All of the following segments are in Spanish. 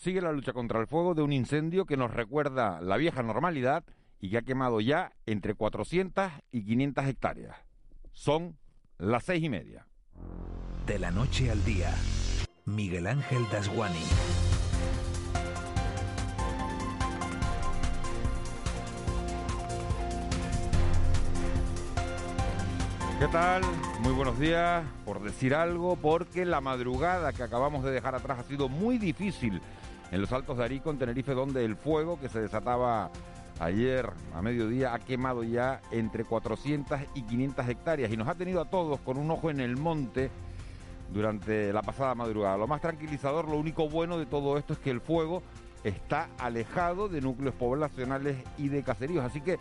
Sigue la lucha contra el fuego de un incendio que nos recuerda la vieja normalidad y que ha quemado ya entre 400 y 500 hectáreas. Son las seis y media. De la noche al día, Miguel Ángel Dasguani. ¿Qué tal? Muy buenos días. Por decir algo, porque la madrugada que acabamos de dejar atrás ha sido muy difícil en los Altos de Arico, en Tenerife, donde el fuego que se desataba ayer a mediodía ha quemado ya entre 400 y 500 hectáreas y nos ha tenido a todos con un ojo en el monte durante la pasada madrugada. Lo más tranquilizador, lo único bueno de todo esto es que el fuego está alejado de núcleos poblacionales y de caseríos, así que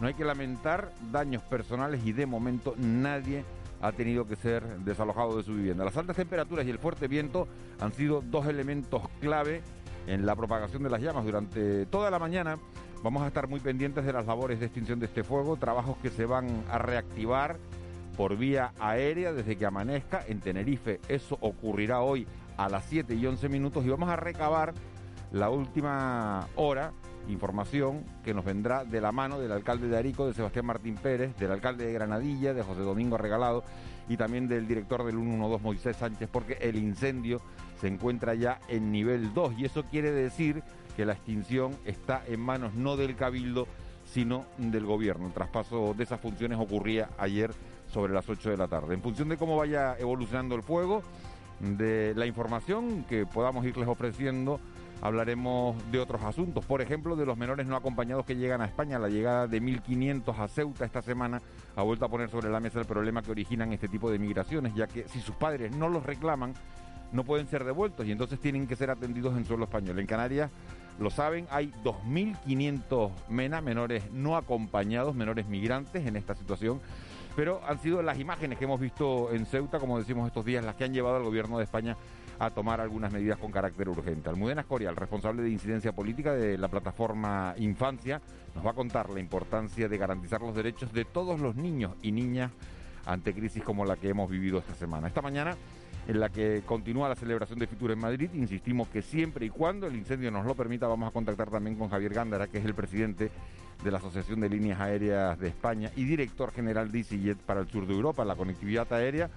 no hay que lamentar daños personales y de momento nadie ha tenido que ser desalojado de su vivienda. Las altas temperaturas y el fuerte viento han sido dos elementos clave en la propagación de las llamas durante toda la mañana. Vamos a estar muy pendientes de las labores de extinción de este fuego, trabajos que se van a reactivar por vía aérea desde que amanezca en Tenerife. Eso ocurrirá hoy a las 7 y 11 minutos y vamos a recabar la última hora información que nos vendrá de la mano del alcalde de Arico, de Sebastián Martín Pérez, del alcalde de Granadilla, de José Domingo Regalado y también del director del 112 Moisés Sánchez, porque el incendio se encuentra ya en nivel 2 y eso quiere decir que la extinción está en manos no del cabildo, sino del gobierno. El traspaso de esas funciones ocurría ayer sobre las 8 de la tarde. En función de cómo vaya evolucionando el fuego, de la información que podamos irles ofreciendo, hablaremos de otros asuntos, por ejemplo, de los menores no acompañados que llegan a España. La llegada de 1.500 a Ceuta esta semana ha vuelto a poner sobre la mesa el problema que originan este tipo de migraciones, ya que si sus padres no los reclaman, no pueden ser devueltos y entonces tienen que ser atendidos en suelo español. En Canarias, lo saben, hay 2.500 MENA, menores no acompañados, menores migrantes en esta situación pero han sido las imágenes que hemos visto en Ceuta, como decimos estos días, las que han llevado al gobierno de España a tomar algunas medidas con carácter urgente. Almudena Escorial, responsable de incidencia política de la plataforma Infancia, nos va a contar la importancia de garantizar los derechos de todos los niños y niñas ante crisis como la que hemos vivido esta semana. Esta mañana en la que continúa la celebración de Fitur en Madrid. Insistimos que siempre y cuando el incendio nos lo permita, vamos a contactar también con Javier Gándara, que es el presidente de la Asociación de Líneas Aéreas de España y director general de EasyJet para el sur de Europa. La conectividad aérea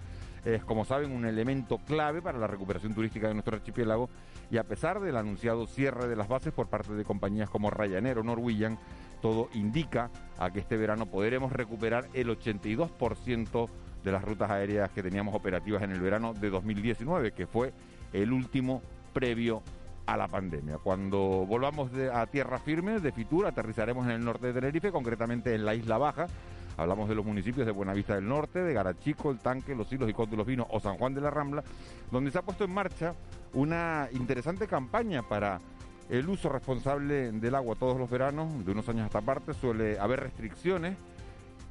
es, como saben, un elemento clave para la recuperación turística de nuestro archipiélago y a pesar del anunciado cierre de las bases por parte de compañías como Ryanair o Norwegian, todo indica a que este verano podremos recuperar el 82% de las rutas aéreas que teníamos operativas en el verano de 2019, que fue el último previo a la pandemia. Cuando volvamos a tierra firme de Fitur, aterrizaremos en el norte de Tenerife, concretamente en la Isla Baja, Hablamos de los municipios de Buenavista del Norte, de Garachico, El Tanque, Los Hilos y Conde los Vinos o San Juan de la Rambla, donde se ha puesto en marcha una interesante campaña para el uso responsable del agua todos los veranos, de unos años a esta parte, suele haber restricciones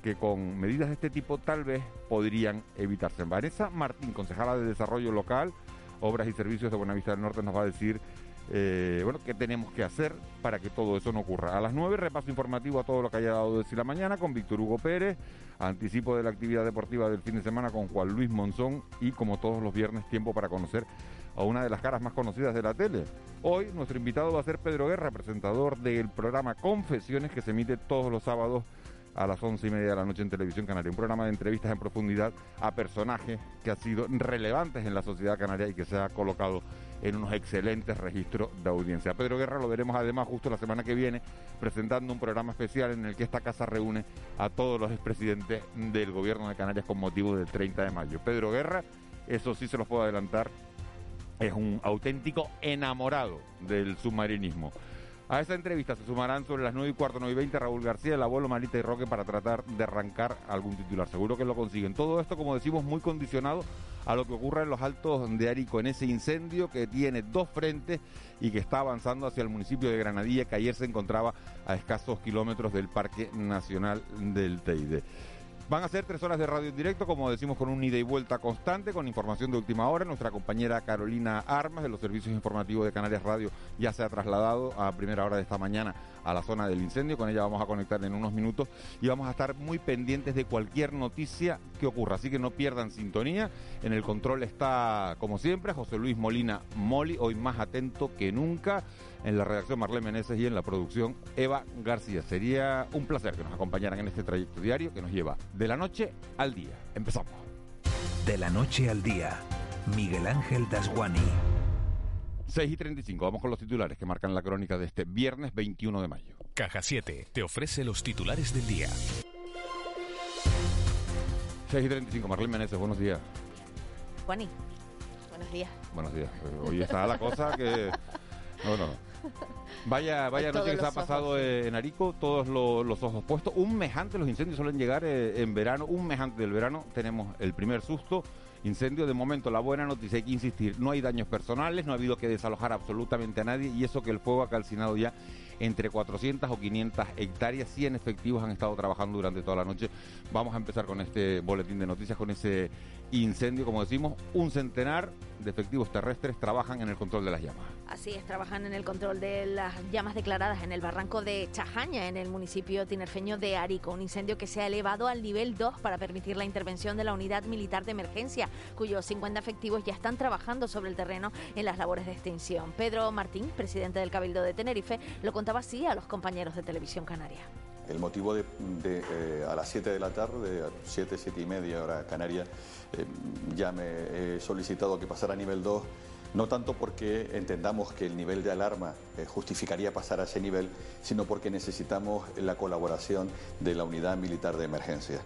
que con medidas de este tipo tal vez podrían evitarse. Vanessa Martín, concejala de Desarrollo Local, Obras y Servicios de Buenavista del Norte, nos va a decir eh, bueno, ¿qué tenemos que hacer para que todo eso no ocurra? A las 9, repaso informativo a todo lo que haya dado de decir la mañana con Víctor Hugo Pérez, anticipo de la actividad deportiva del fin de semana con Juan Luis Monzón y como todos los viernes, tiempo para conocer a una de las caras más conocidas de la tele. Hoy nuestro invitado va a ser Pedro Guerra, presentador del programa Confesiones que se emite todos los sábados a las once y media de la noche en Televisión Canaria. Un programa de entrevistas en profundidad a personajes que han sido relevantes en la sociedad canaria y que se ha colocado en unos excelentes registros de audiencia. Pedro Guerra lo veremos además justo la semana que viene presentando un programa especial en el que esta casa reúne a todos los expresidentes del gobierno de Canarias con motivo del 30 de mayo. Pedro Guerra, eso sí se los puedo adelantar, es un auténtico enamorado del submarinismo. A esta entrevista se sumarán sobre las 9 y cuarto, 9 y 20 Raúl García, el abuelo Marita y Roque para tratar de arrancar algún titular. Seguro que lo consiguen. Todo esto, como decimos, muy condicionado a lo que ocurre en los altos de Arico, en ese incendio que tiene dos frentes y que está avanzando hacia el municipio de Granadilla, que ayer se encontraba a escasos kilómetros del Parque Nacional del Teide. Van a ser tres horas de radio en directo, como decimos, con un ida y vuelta constante, con información de última hora. Nuestra compañera Carolina Armas, de los servicios informativos de Canarias Radio, ya se ha trasladado a primera hora de esta mañana a la zona del incendio. Con ella vamos a conectar en unos minutos y vamos a estar muy pendientes de cualquier noticia que ocurra. Así que no pierdan sintonía. En el control está, como siempre, José Luis Molina Moli, hoy más atento que nunca en la redacción Marlene Meneses y en la producción Eva García. Sería un placer que nos acompañaran en este trayecto diario que nos lleva de la noche al día. Empezamos. De la noche al día, Miguel Ángel Dasguani. 6 y 35, vamos con los titulares que marcan la crónica de este viernes 21 de mayo. Caja 7 te ofrece los titulares del día. 6 y 35, Marlene Meneses, buenos días. Juani, buenos días. Buenos días. Hoy está la cosa que... No, no. Vaya, vaya noche que se ha pasado en Arico, todos los ojos puestos. Un mes antes, los incendios suelen llegar eh, en verano, un mes antes del verano tenemos el primer susto. Incendio, de momento la buena noticia, hay que insistir, no hay daños personales, no ha habido que desalojar absolutamente a nadie y eso que el fuego ha calcinado ya entre 400 o 500 hectáreas, 100 efectivos han estado trabajando durante toda la noche. Vamos a empezar con este boletín de noticias, con ese incendio, como decimos, un centenar de efectivos terrestres trabajan en el control de las llamas. Así es, trabajan en el control de las llamas declaradas en el barranco de Chajaña, en el municipio tinerfeño de Arico, un incendio que se ha elevado al nivel 2 para permitir la intervención de la unidad militar de emergencia, cuyos 50 efectivos ya están trabajando sobre el terreno en las labores de extinción. Pedro Martín, presidente del Cabildo de Tenerife, lo contaba así a los compañeros de Televisión Canaria. El motivo de, eh, a las 7 de la tarde, a 7, 7 y media hora canaria, eh, ya me he solicitado que pasara a nivel 2, no tanto porque entendamos que el nivel de alarma eh, justificaría pasar a ese nivel, sino porque necesitamos la colaboración de la unidad militar de emergencia.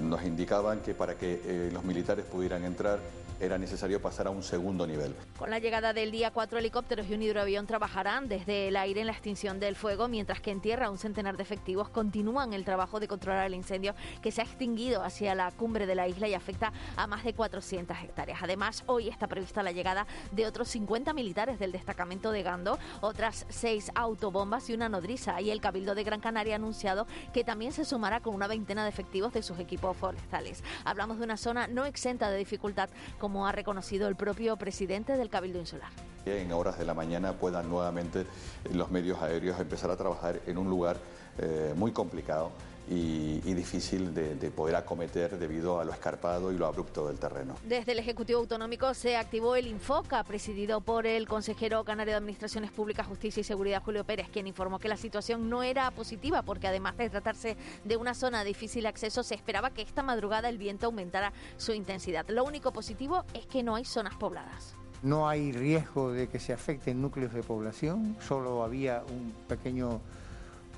nos indicaban que para que los militares pudieran entrar era necesario pasar a un segundo nivel. Con la llegada del día, cuatro helicópteros y un hidroavión trabajarán desde el aire en la extinción del fuego, mientras que en tierra un centenar de efectivos continúan el trabajo de controlar el incendio que se ha extinguido hacia la cumbre de la isla y afecta a más de 400 hectáreas. Además, hoy está prevista la llegada de otros 50 militares del destacamento de Gando, otras seis autobombas y una nodriza. Y el Cabildo de Gran Canaria ha anunciado que también se sumará con una veintena de efectivos de sus equipos forestales. Hablamos de una zona no exenta de dificultad como ha reconocido el propio presidente del Cabildo Insular. En horas de la mañana puedan nuevamente los medios aéreos empezar a trabajar en un lugar eh, muy complicado y, difícil de, poder acometer debido a lo escarpado y lo abrupto del terreno. Desde el Ejecutivo Autonómico se activó el Infoca, presidido por el consejero canario de Administraciones Públicas, Justicia y Seguridad, Julio Pérez, quien informó que la situación no era positiva porque además de tratarse de una zona de difícil acceso, se esperaba que esta madrugada el viento aumentara su intensidad. Lo único positivo es que no hay zonas pobladas. No hay riesgo de que se afecten núcleos de población, solo había un pequeño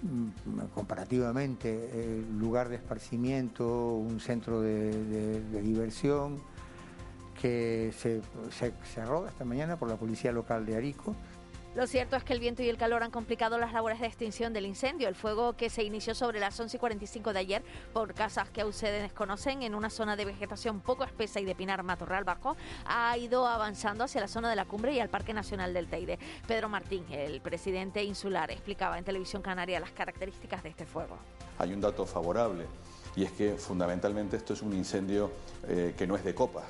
Mm, comparativamente lugar de esparcimiento, un centro de, diversión que se, se esta mañana por la policía local de Arico lo cierto es que el viento y el calor han complicado las labores de extinción del incendio. El fuego que se inició sobre las 11 y 45 de ayer por casas que ustedes desconocen en una zona de vegetación poco espesa y de pinar matorral bajo ha ido avanzando hacia la zona de la cumbre y al Parque Nacional del Teide. Pedro Martín, el presidente insular, explicaba en Televisión Canaria las características de este fuego. Hay un dato favorable y es que fundamentalmente esto es un incendio eh, que no es de copa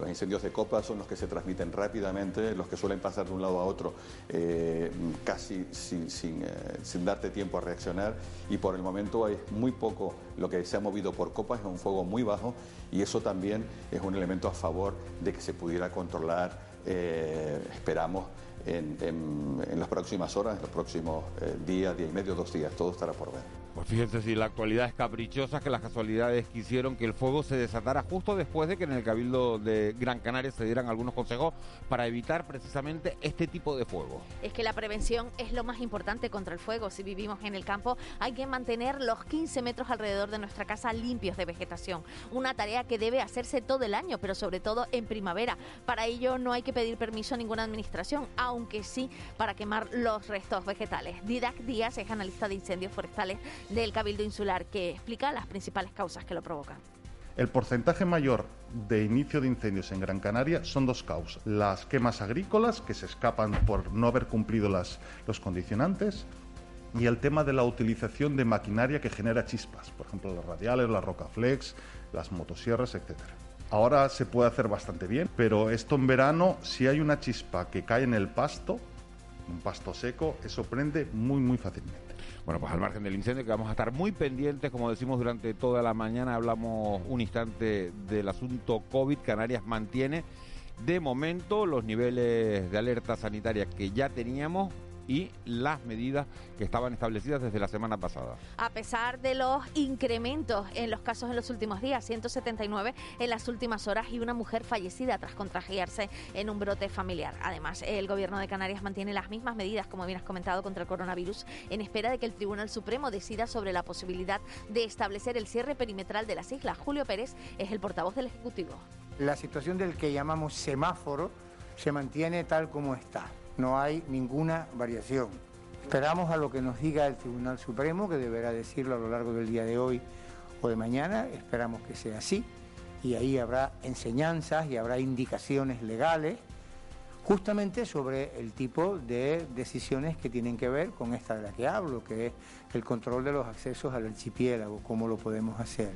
los incendios de copa son los que se transmiten rápidamente, los que suelen pasar de un lado a otro eh, casi sin, eh, sin, darte tiempo a reaccionar y por el momento hay muy poco lo que se ha movido por copas, es un fuego muy bajo y eso también es un elemento a favor de que se pudiera controlar, eh, esperamos, en, en, las próximas horas, en los próximos días, día y medio, dos días, todo estará por ver. Pues fíjense si la actualidad es caprichosa, que las casualidades quisieron que el fuego se desatara justo después de que en el Cabildo de Gran Canaria se dieran algunos consejos para evitar precisamente este tipo de fuego. Es que la prevención es lo más importante contra el fuego. Si vivimos en el campo, hay que mantener los 15 metros alrededor de nuestra casa limpios de vegetación. Una tarea que debe hacerse todo el año, pero sobre todo en primavera. Para ello no hay que pedir permiso a ninguna administración, aunque sí para quemar los restos vegetales. Didac Díaz es analista de incendios forestales del Cabildo Insular, que explica las principales causas que lo provocan. El porcentaje mayor de inicio de incendios en Gran Canaria son dos causas. Las quemas agrícolas, que se escapan por no haber cumplido las, los condicionantes, y el tema de la utilización de maquinaria que genera chispas, por ejemplo, las radiales, las rocaflex, las motosierras, etc. Ahora se puede hacer bastante bien, pero esto en verano, si hay una chispa que cae en el pasto, un pasto seco, eso prende muy, muy fácilmente. Bueno, pues al margen del incendio, que vamos a estar muy pendientes, como decimos durante toda la mañana, hablamos un instante del asunto COVID. Canarias mantiene de momento los niveles de alerta sanitaria que ya teníamos y las medidas que estaban establecidas desde la semana pasada. A pesar de los incrementos en los casos en los últimos días, 179 en las últimas horas y una mujer fallecida tras contagiarse en un brote familiar. Además, el gobierno de Canarias mantiene las mismas medidas, como bien has comentado, contra el coronavirus, en espera de que el Tribunal Supremo decida sobre la posibilidad de establecer el cierre perimetral de las islas. Julio Pérez es el portavoz del Ejecutivo. La situación del que llamamos semáforo se mantiene tal como está no hay ninguna variación. Esperamos a lo que nos diga el Tribunal Supremo, que deberá decirlo a lo largo del día de hoy o de mañana, esperamos que sea así, y ahí habrá enseñanzas y habrá indicaciones legales justamente sobre el tipo de decisiones que tienen que ver con esta de la que hablo, que es el control de los accesos al archipiélago, cómo lo podemos hacer.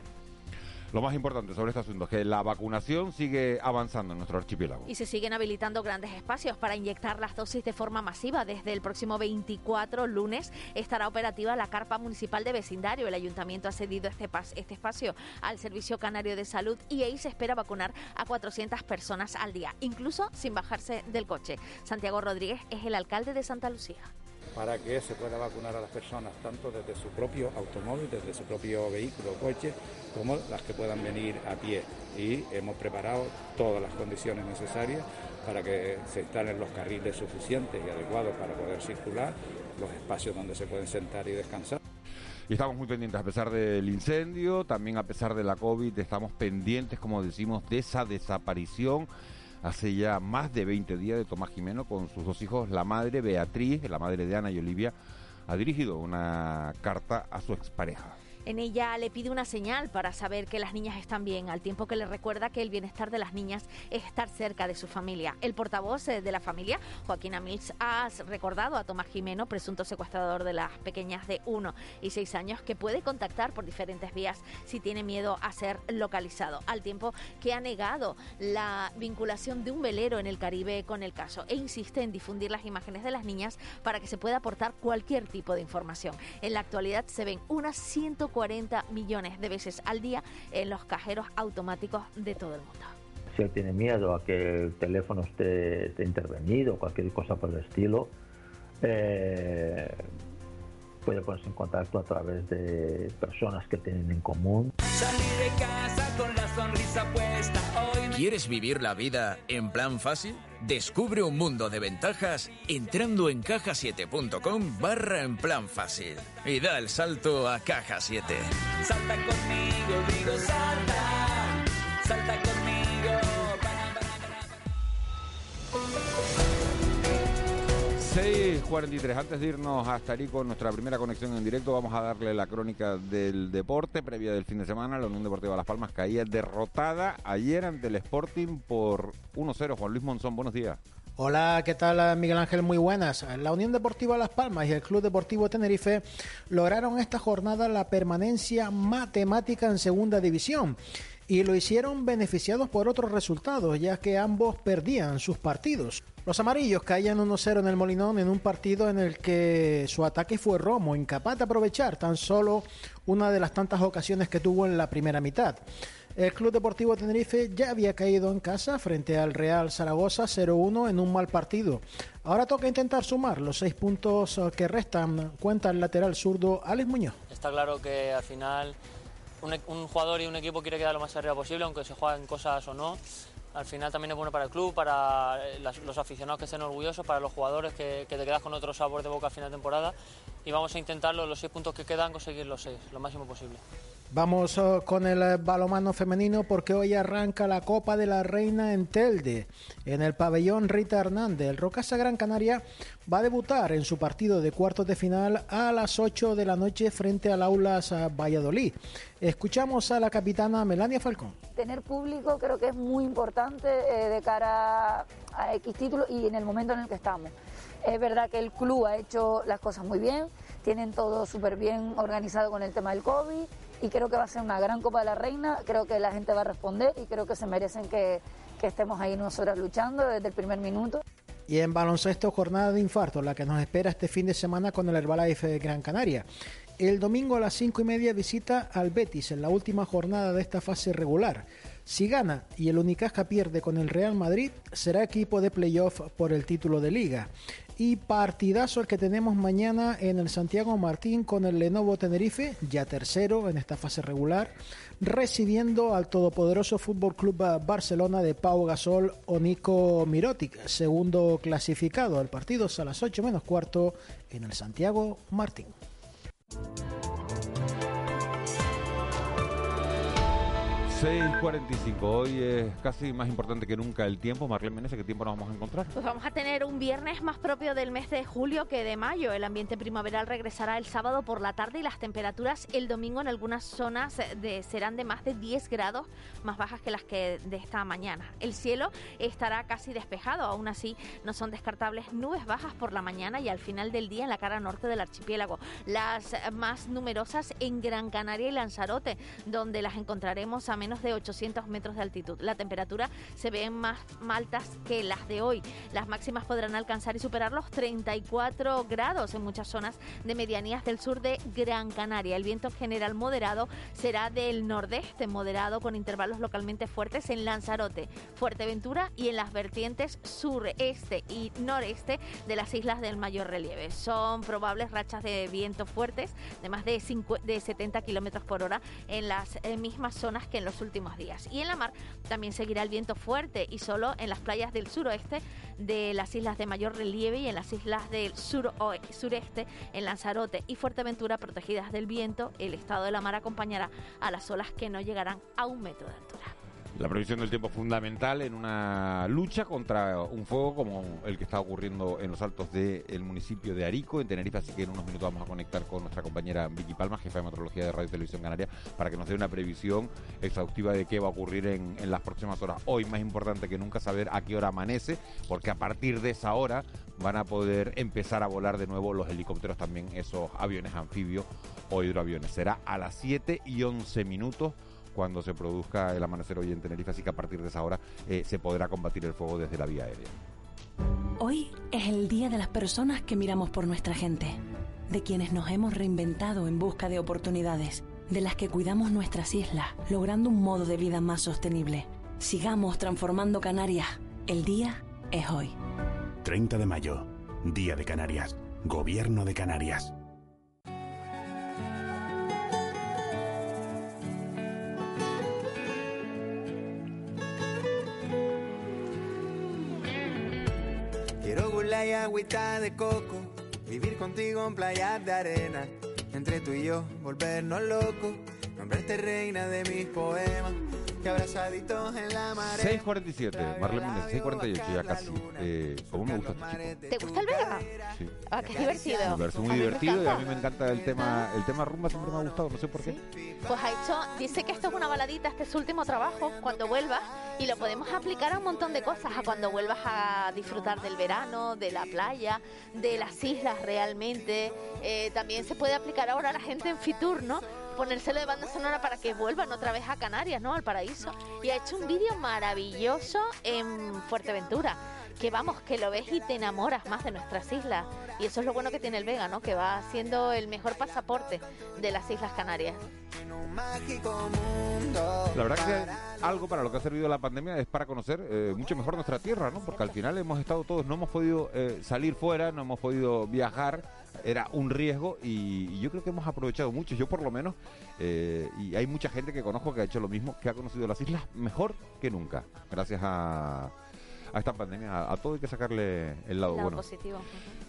Lo más importante sobre este asunto es que la vacunación sigue avanzando en nuestro archipiélago. Y se siguen habilitando grandes espacios para inyectar las dosis de forma masiva. Desde el próximo 24 lunes estará operativa la carpa municipal de vecindario. El ayuntamiento ha cedido este, este espacio al Servicio Canario de Salud y ahí se espera vacunar a 400 personas al día, incluso sin bajarse del coche. Santiago Rodríguez es el alcalde de Santa Lucía para que se pueda vacunar a las personas tanto desde su propio automóvil, desde su propio vehículo o coche, como las que puedan venir a pie. Y hemos preparado todas las condiciones necesarias para que se instalen los carriles suficientes y adecuados para poder circular, los espacios donde se pueden sentar y descansar. Y estamos muy pendientes, a pesar del incendio, también a pesar de la COVID, estamos pendientes, como decimos, de esa desaparición hace ya más de 20 días de Tomás Jimeno con sus dos hijos. La madre, Beatriz, la madre de Ana y Olivia, ha dirigido una carta a su expareja. En ella le pide una señal para saber que las niñas están bien, al tiempo que le recuerda que el bienestar de las niñas es estar cerca de su familia. El portavoz eh, de la familia, Joaquín Amils, ha recordado a Tomás Jimeno, presunto secuestrador de las pequeñas de 1 y 6 años, que puede contactar por diferentes vías si tiene miedo a ser localizado, al tiempo que ha negado la vinculación de un velero en el Caribe con el caso e insiste en difundir las imágenes de las niñas para que se pueda aportar cualquier tipo de información. En la actualidad se ven unas 140 40 millones de veces al día en los cajeros automáticos de todo el mundo. Si él tiene miedo a que el teléfono esté, intervenido o cualquier cosa por el estilo, eh, puede ponerse en contacto a través de personas que tienen en común. Salir de casa con la sonrisa puesta hoy. ¿Quieres vivir la vida en plan fácil? Descubre un mundo de ventajas entrando en cajasiete.com barra en plan fácil y da el salto a Caja 7. Salta conmigo, digo salta, salta conmigo. 6.43. Antes de irnos hasta ahí con nuestra primera conexión en directo, vamos a darle la crónica del deporte previa del fin de semana. La Unión Deportiva Las Palmas caía derrotada ayer ante el Sporting por 1-0. Juan Luis Monzón, buenos días. Hola, ¿qué tal Miguel Ángel? Muy buenas. La Unión Deportiva Las Palmas y el Club Deportivo Tenerife lograron esta jornada la permanencia matemática en segunda división y lo hicieron beneficiados por otros resultados, ya que ambos perdían sus partidos. Los amarillos caían 1-0 en el Molinón en un partido en el que su ataque fue Romo, incapaz de aprovechar tan solo una de las tantas ocasiones que tuvo en la primera mitad. El Club Deportivo Tenerife ya había caído en casa frente al Real Zaragoza 0-1 en un mal partido. Ahora toca intentar sumar los seis puntos que restan, cuenta el lateral zurdo Alex Muñoz. Está claro que al final un, un jugador y un equipo quiere quedar lo más arriba posible, aunque se jueguen cosas o no al final también es bueno para el club, para eh, los aficionados que estén orgullosos, para los jugadores que, te quedas con otro sabor de boca al final de temporada y vamos a intentarlo, los seis puntos que quedan, conseguir los seis, lo máximo posible. Vamos uh, con el balomano femenino porque hoy arranca la Copa de la Reina en Telde, en el pabellón Rita Hernández. El Rocasa Gran Canaria va a debutar en su partido de cuartos de final a las 8 de la noche frente al Aulas Valladolid. Escuchamos a la capitana Melania Falcón. Tener público creo que es muy importante eh, de cara a X título y en el momento en el que estamos. Es verdad que el club ha hecho las cosas muy bien, tienen todo súper bien organizado con el tema del COVID y creo que va a ser una gran Copa de la Reina, creo que la gente va a responder y creo que se merecen que, que estemos ahí nosotras luchando desde el primer minuto. Y en baloncesto, jornada de infarto, la que nos espera este fin de semana con el Herbalife de Gran Canaria. El domingo a las cinco y media visita al Betis en la última jornada de esta fase regular. Si gana y el Unicaja pierde con el Real Madrid, será equipo de playoff por el título de liga. Y partidazo el que tenemos mañana en el Santiago Martín con el Lenovo Tenerife, ya tercero en esta fase regular, recibiendo al todopoderoso Fútbol Club Barcelona de Pau Gasol o Nico Mirotic, segundo clasificado. El partido a las 8 menos cuarto en el Santiago Martín. 6.45. Hoy es casi más importante que nunca el tiempo. Marlene Menezes, ¿qué tiempo nos vamos a encontrar? Pues vamos a tener un viernes más propio del mes de julio que de mayo. El ambiente primaveral regresará el sábado por la tarde y las temperaturas el domingo en algunas zonas de, serán de más de 10 grados más bajas que las que de esta mañana. El cielo estará casi despejado. Aún así, no son descartables nubes bajas por la mañana y al final del día en la cara norte del archipiélago. Las más numerosas en Gran Canaria y Lanzarote, donde las encontraremos a menos de 800 metros de altitud. La temperatura se ve más altas que las de hoy. Las máximas podrán alcanzar y superar los 34 grados en muchas zonas de medianías del sur de Gran Canaria. El viento general moderado será del nordeste moderado con intervalos localmente fuertes en Lanzarote, Fuerteventura y en las vertientes sureste y noreste de las islas del mayor relieve. Son probables rachas de viento fuertes de más de, de 70 kilómetros por hora en las eh, mismas zonas que en los últimos días. Y en la mar también seguirá el viento fuerte y solo en las playas del suroeste de las islas de mayor relieve y en las islas del sur sureste, en Lanzarote y Fuerteventura protegidas del viento, el estado de la mar acompañará a las olas que no llegarán a un metro de altura. La previsión del tiempo fundamental en una lucha contra un fuego como el que está ocurriendo en los altos del municipio de Arico, en Tenerife. Así que en unos minutos vamos a conectar con nuestra compañera Vicky Palma, jefa de meteorología de Radio Televisión Canaria, para que nos dé una previsión exhaustiva de qué va a ocurrir en, en las próximas horas. Hoy, más importante que nunca, saber a qué hora amanece, porque a partir de esa hora van a poder empezar a volar de nuevo los helicópteros, también esos aviones anfibios o hidroaviones. Será a las 7 y 11 minutos cuando se produzca el amanecer hoy en Tenerife, así que a partir de esa hora eh, se podrá combatir el fuego desde la vía aérea. Hoy es el día de las personas que miramos por nuestra gente, de quienes nos hemos reinventado en busca de oportunidades, de las que cuidamos nuestras islas, logrando un modo de vida más sostenible. Sigamos transformando Canarias. El día es hoy. 30 de mayo, Día de Canarias, Gobierno de Canarias. Y agüita de coco, vivir contigo en playas de arena, entre tú y yo volvernos locos, nombrarte reina de mis poemas. Que abrazaditos en la marea. 6.47, Marlene Méndez, 6.48 ya casi. Eh, ¿Cómo me gusta este chico? ¿Te gusta el Vega? Sí. Ah, qué divertido. Me parece muy divertido y a mí me encanta el tema, el tema rumba siempre me ha gustado, no sé por qué. Pues ha hecho, dice que esto es una baladita, este es su último trabajo, cuando vuelva, y lo podemos aplicar a un montón de cosas, a cuando vuelvas a disfrutar del verano, de la playa, de las islas realmente. Eh, también se puede aplicar ahora a la gente en Fitur, ¿no? Ponérselo de banda sonora para que vuelvan otra vez a Canarias, ¿no? Al paraíso. Y ha hecho un vídeo maravilloso en Fuerteventura. Que vamos, que lo ves y te enamoras más de nuestras islas. Y eso es lo bueno que tiene el Vega, ¿no? Que va siendo el mejor pasaporte de las Islas Canarias. La verdad que algo para lo que ha servido la pandemia es para conocer eh, mucho mejor nuestra tierra, ¿no? Porque al final hemos estado todos, no hemos podido eh, salir fuera, no hemos podido viajar, era un riesgo y, yo creo que hemos aprovechado mucho, yo por lo menos, eh, y hay mucha gente que conozco que ha hecho lo mismo, que ha conocido las islas mejor que nunca, gracias a, a esta pandemia, a, a todo hay que sacarle el lado, Lado bueno. positivo.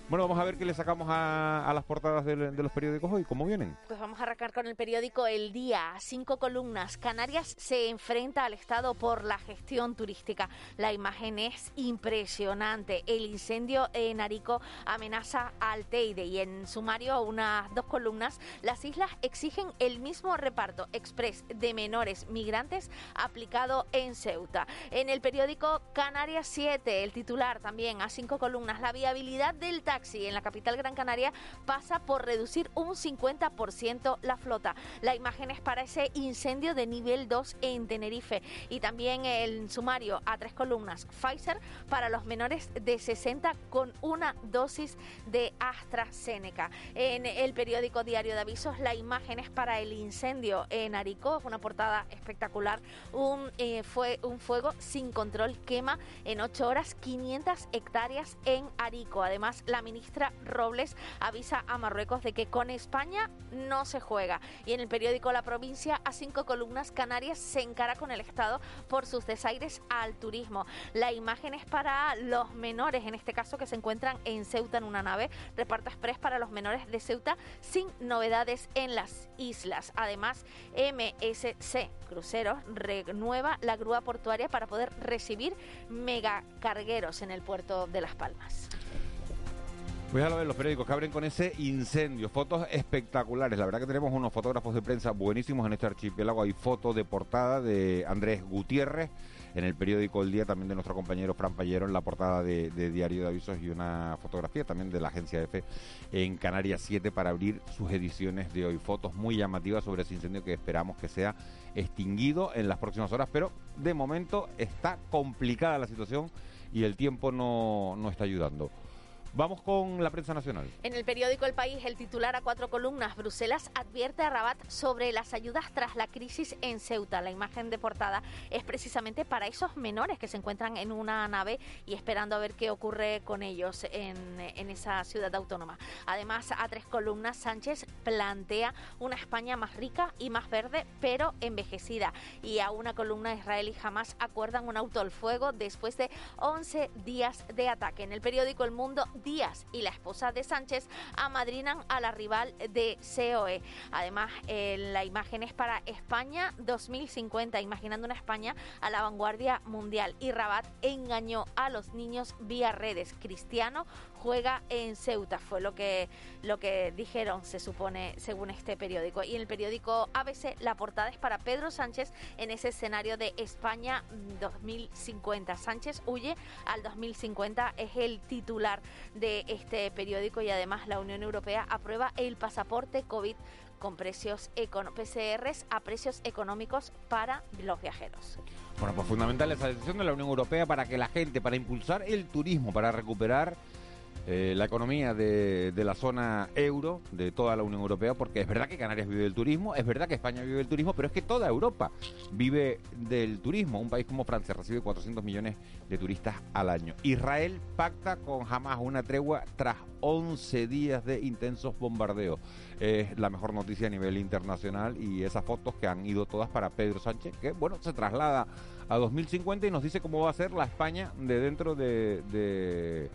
Bueno, vamos a ver qué le sacamos a, a las portadas del- de los periódicos hoy, cómo vienen. Pues vamos a arrancar con el periódico El Día, cinco columnas. Canarias se enfrenta al Estado por la gestión turística. La imagen es impresionante. El incendio en Arico amenaza al Teide y en sumario unas dos columnas. Las islas exigen el mismo reparto express de menores migrantes aplicado en Ceuta. En el periódico Canarias 7, el titular también a cinco columnas. La viabilidad del taxi en la capital Gran Canaria pasa por reducir un 50% la flota. La imagen es para ese incendio de nivel 2 en Tenerife. Y también el sumario a tres columnas. Pfizer para los menores de 60 con una dosis de AstraZeneca. En el periódico Diario de Avisos, la imagen es para el incendio en Arico. Es una portada espectacular. Un, eh, fue un fuego sin control quema en 8 horas 500 hectáreas en Arico. Además, la ministra Robles avisa a Marruecos de que con España no se juega. Y en el periódico La Provincia, a cinco columnas, Canarias se encara con el Estado por sus desaires al turismo. La imagen es para los menores, en este caso que se encuentran en Ceuta en una nave, reparto express para los menores de Ceuta sin novedades en las islas. Además, MSC Cruceros renueva la grúa portuaria para poder recibir megacargueros en el puerto de Las Palmas. Pues ya lo ven los periódicos que abren con ese incendio. Fotos espectaculares. La verdad que tenemos unos fotógrafos de prensa buenísimos en este archipiélago. Hay fotos de portada de Andrés Gutiérrez. En el periódico El Día también de nuestro compañero Fran Pallero en la portada de, de Diario de Avisos y una fotografía también de la agencia EFE en Canarias 7 para abrir sus ediciones de hoy. Fotos muy llamativas sobre ese incendio que esperamos que sea extinguido en las próximas horas, pero de momento está complicada la situación y el tiempo no, no está ayudando. Vamos con la prensa nacional. En el periódico El País, el titular a cuatro columnas, Bruselas advierte a Rabat sobre las ayudas tras la crisis en Ceuta. La imagen de portada es precisamente para esos menores que se encuentran en una nave y esperando a ver qué ocurre con ellos en, en esa ciudad autónoma. Además, a tres columnas, Sánchez plantea una España más rica y más verde, pero envejecida. Y a una columna, Israel y Hamas acuerdan un auto al fuego después de 11 días de ataque. En el periódico El Mundo, Díaz y la esposa de Sánchez amadrinan a la rival de COE. Además, eh, la imagen es para España 2050, imaginando una España a la vanguardia mundial. Y Rabat engañó a los niños vía redes. Cristiano juega en Ceuta, fue lo que, lo que dijeron, se supone, según este periódico. Y en el periódico ABC, la portada es para Pedro Sánchez en ese escenario de España 2050. Sánchez huye al 2050, es el titular de este periódico y además la Unión Europea aprueba el pasaporte COVID con precios PCRs a precios económicos para los viajeros. Bueno, pues fundamental esa decisión de la Unión Europea para que la gente, para impulsar el turismo, para recuperar eh, la economía de, de la zona euro, de toda la Unión Europea, porque es verdad que Canarias vive del turismo, es verdad que España vive del turismo, pero es que toda Europa vive del turismo. Un país como Francia recibe 400 millones de turistas al año. Israel pacta con Hamas una tregua tras 11 días de intensos bombardeos. Es la mejor noticia a nivel internacional y esas fotos que han ido todas para Pedro Sánchez, que bueno, se traslada a 2050 y nos dice cómo va a ser la España de dentro de, de,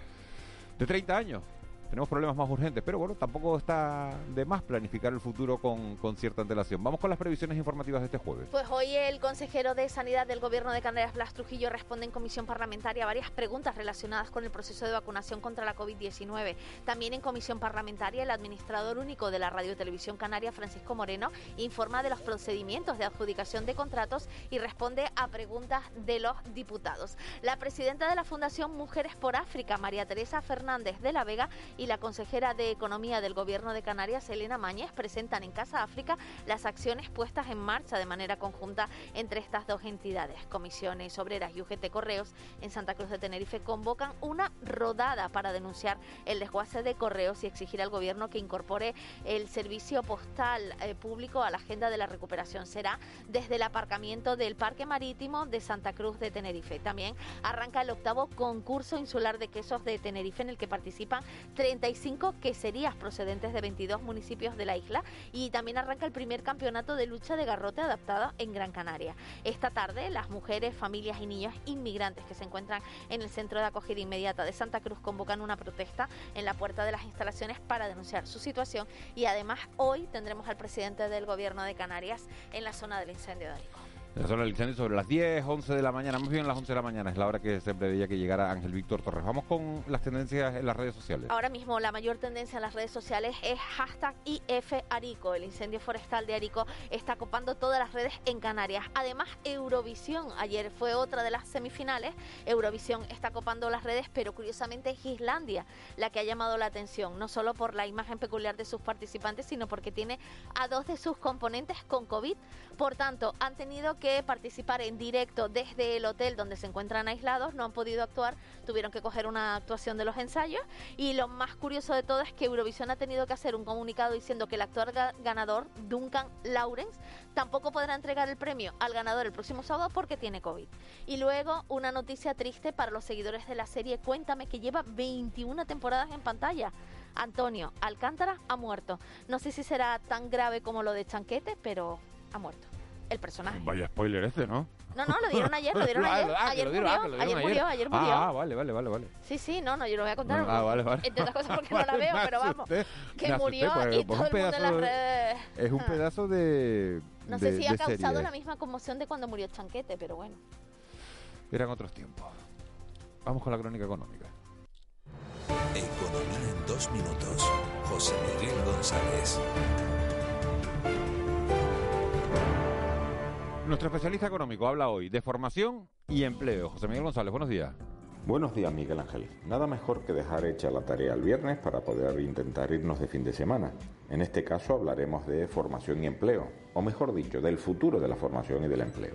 de 30 años. Tenemos problemas más urgentes, pero bueno, tampoco está de más planificar el futuro con, con cierta antelación. Vamos con las previsiones informativas de este jueves. Pues hoy el consejero de Sanidad del Gobierno de Canarias, Blas Trujillo, responde en comisión parlamentaria varias preguntas relacionadas con el proceso de vacunación contra la COVID-19. También en comisión parlamentaria, el administrador único de la Radio Televisión Canaria, Francisco Moreno, informa de los procedimientos de adjudicación de contratos y responde a preguntas de los diputados. La presidenta de la Fundación Mujeres por África, María Teresa Fernández de la Vega, y la consejera de Economía del Gobierno de Canarias, Elena Mañez, presentan en Casa África las acciones puestas en marcha de manera conjunta entre estas dos entidades. Comisiones Obreras y UGT Correos en Santa Cruz de Tenerife convocan una rodada para denunciar el desguace de correos y exigir al Gobierno que incorpore el servicio postal eh, público a la agenda de la recuperación. Será desde el aparcamiento del Parque Marítimo de Santa Cruz de Tenerife. También arranca el octavo concurso insular de quesos de Tenerife en el que participan 35 queserías procedentes de 22 municipios de la isla y también arranca el primer campeonato de lucha de garrote adaptada en Gran Canaria. Esta tarde las mujeres, familias y niños inmigrantes que se encuentran en el centro de acogida inmediata de Santa Cruz convocan una protesta en la puerta de las instalaciones para denunciar su situación y además hoy tendremos al presidente del gobierno de Canarias en la zona del incendio de Arico. La zona del incendio sobre las 10, 11 de la mañana, más bien las 11 de la mañana, es la hora que se preveía que llegara Ángel Víctor Torres. Vamos con las tendencias en las redes sociales. Ahora mismo la mayor tendencia en las redes sociales es hashtag. El incendio forestal de Arico está copando todas las redes en Canarias. Además, Eurovisión, ayer fue otra de las semifinales. Eurovisión está copando las redes, pero curiosamente es Islandia la que ha llamado la atención, no solo por la imagen peculiar de sus participantes, sino porque tiene a dos de sus componentes con COVID. Por tanto, han tenido que participar en directo desde el hotel donde se encuentran aislados, no han podido actuar, tuvieron que coger una actuación de los ensayos y lo más curioso de todo es que Eurovisión ha tenido que hacer un comunicado diciendo que el actor ganador, Duncan Lawrence, tampoco podrá entregar el premio al ganador el próximo sábado porque tiene COVID. Y luego una noticia triste para los seguidores de la serie Cuéntame que lleva 21 temporadas en pantalla. Antonio Alcántara ha muerto. No sé si será tan grave como lo de Chanquete, pero ha muerto el personaje. Vaya spoiler este, ¿no? No, no, lo dieron ayer, lo dieron ayer. Ah, ayer, murió, ayer, murió, ayer murió. Ah, vale, vale, vale, vale. Sí, sí, no, no, yo lo voy a contar. Ah, vale, vale. Entre otras cosas porque no la veo, pero vamos. Que murió pues, y todo el mundo en las redes... Es un pedazo de No sé si ha causado la misma conmoción de cuando murió Chanquete, pero bueno. Eran otros tiempos. Vamos con la crónica económica. Economía en dos minutos. José Miguel González. Nuestro especialista económico habla hoy de formación y empleo. José Miguel González, buenos días. Buenos días, Miguel Ángel. Nada mejor que dejar hecha la tarea el viernes para poder intentar irnos de fin de semana. En este caso hablaremos de formación y empleo, o mejor dicho, del futuro de la formación y del empleo.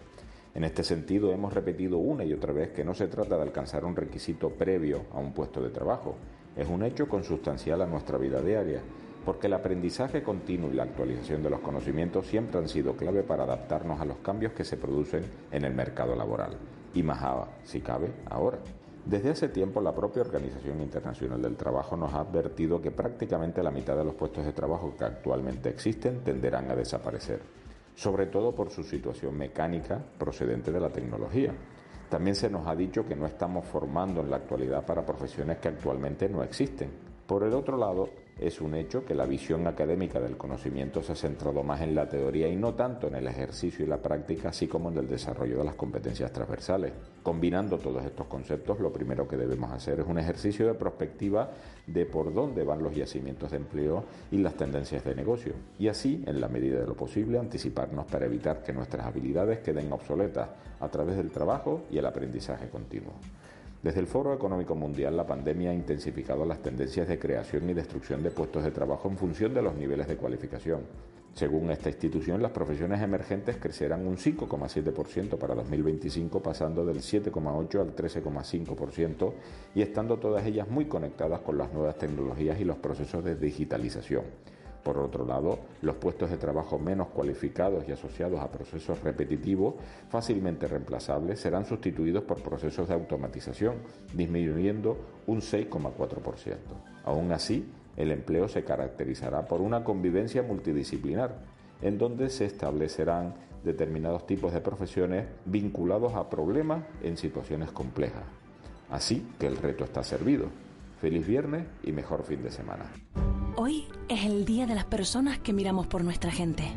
En este sentido, hemos repetido una y otra vez que no se trata de alcanzar un requisito previo a un puesto de trabajo. Es un hecho consustancial a nuestra vida diaria porque el aprendizaje continuo y la actualización de los conocimientos siempre han sido clave para adaptarnos a los cambios que se producen en el mercado laboral, y más si cabe, ahora. Desde hace tiempo la propia Organización Internacional del Trabajo nos ha advertido que prácticamente la mitad de los puestos de trabajo que actualmente existen tenderán a desaparecer, sobre todo por su situación mecánica procedente de la tecnología. También se nos ha dicho que no estamos formando en la actualidad para profesiones que actualmente no existen. Por el otro lado, es un hecho que la visión académica del conocimiento se ha centrado más en la teoría y no tanto en el ejercicio y la práctica, así como en el desarrollo de las competencias transversales. Combinando todos estos conceptos, lo primero que debemos hacer es un ejercicio de prospectiva de por dónde van los yacimientos de empleo y las tendencias de negocio, y así, en la medida de lo posible, anticiparnos para evitar que nuestras habilidades queden obsoletas a través del trabajo y el aprendizaje continuo. Desde el Foro Económico Mundial, la pandemia ha intensificado las tendencias de creación y destrucción de puestos de trabajo en función de los niveles de cualificación. Según esta institución, las profesiones emergentes crecerán un 5,7% para 2025, pasando del 7,8 al 13,5% y estando todas ellas muy conectadas con las nuevas tecnologías y los procesos de digitalización. Por otro lado, los puestos de trabajo menos cualificados y asociados a procesos repetitivos, fácilmente reemplazables, serán sustituidos por procesos de automatización, disminuyendo un 6,4%. Aún así, el empleo se caracterizará por una convivencia multidisciplinar, en donde se establecerán determinados tipos de profesiones vinculados a problemas en situaciones complejas. Así que el reto está servido. Feliz viernes y mejor fin de semana. Hoy es el día de las personas que miramos por nuestra gente,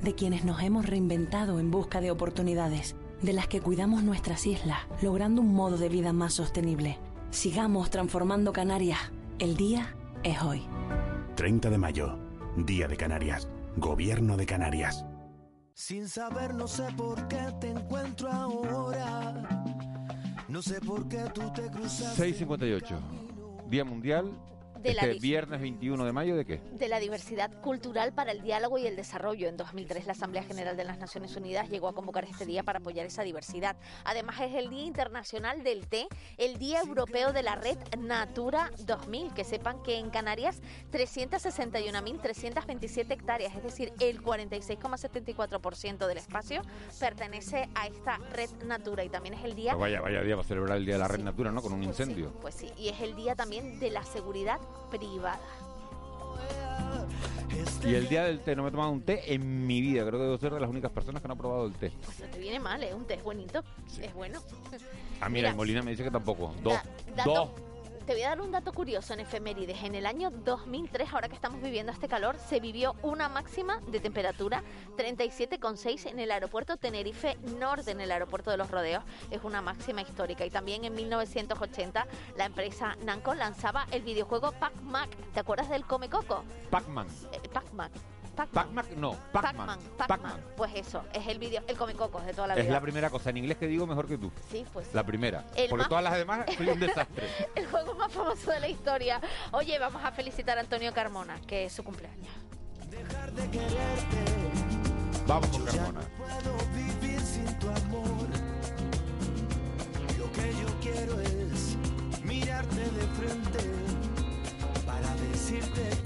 de quienes nos hemos reinventado en busca de oportunidades, de las que cuidamos nuestras islas, logrando un modo de vida más sostenible. Sigamos transformando Canarias. El día es hoy. 30 de mayo, Día de Canarias, Gobierno de Canarias. Sin saber, no sé por qué te encuentro ahora. No sé por qué tú te cruzas. 658. Día Mundial De la este dis- viernes 21 de mayo, ¿de qué? de la diversidad cultural para el diálogo y el desarrollo. En 2003 la Asamblea General de las Naciones Unidas llegó a convocar este día para apoyar esa diversidad. Además es el Día Internacional del Té, el Día Europeo de la Red Natura 2000. Que sepan que en Canarias 361.327 hectáreas, es decir, el 46,74% del espacio pertenece a esta red Natura y también es el día Pues vaya, vaya día para celebrar el Día de la Red Natura, ¿no? Con un incendio. pues sí, y es el día también de la seguridad privada. Y el día del té, no me he tomado un té en mi vida. Creo que debo ser de las únicas personas que no ha probado el té. Pues no te viene mal, es un té, es bonito, es bueno. Ah, mira, y Molina me dice que tampoco. Dos. dato- Dos. Te voy a dar un dato curioso en efemérides. En el año 2003, ahora que estamos viviendo este calor, se vivió una máxima de temperatura 37,6 en el aeropuerto Tenerife Norte, en el aeropuerto de los Rodeos. Es una máxima histórica. Y también en 1980, la empresa Namco lanzaba el videojuego Pac-Man. ¿Te acuerdas del Come Coco? Pac-Man. Eh, Pac-Man. Pac-Man. no, Pac-Man. Pac-Man. pues eso, es el video, el comicocos de toda la vida. Es la primera cosa en inglés que digo mejor que tú. Sí, pues. La primera. El porque más... todas las demás soy un desastre. el juego más famoso de la historia. Oye, vamos a felicitar a Antonio Carmona, que es su cumpleaños. Dejar de quererte. Vamos con Carmona. No puedo vivir sin tu amor. Lo que yo quiero es mirarte de frente para decirte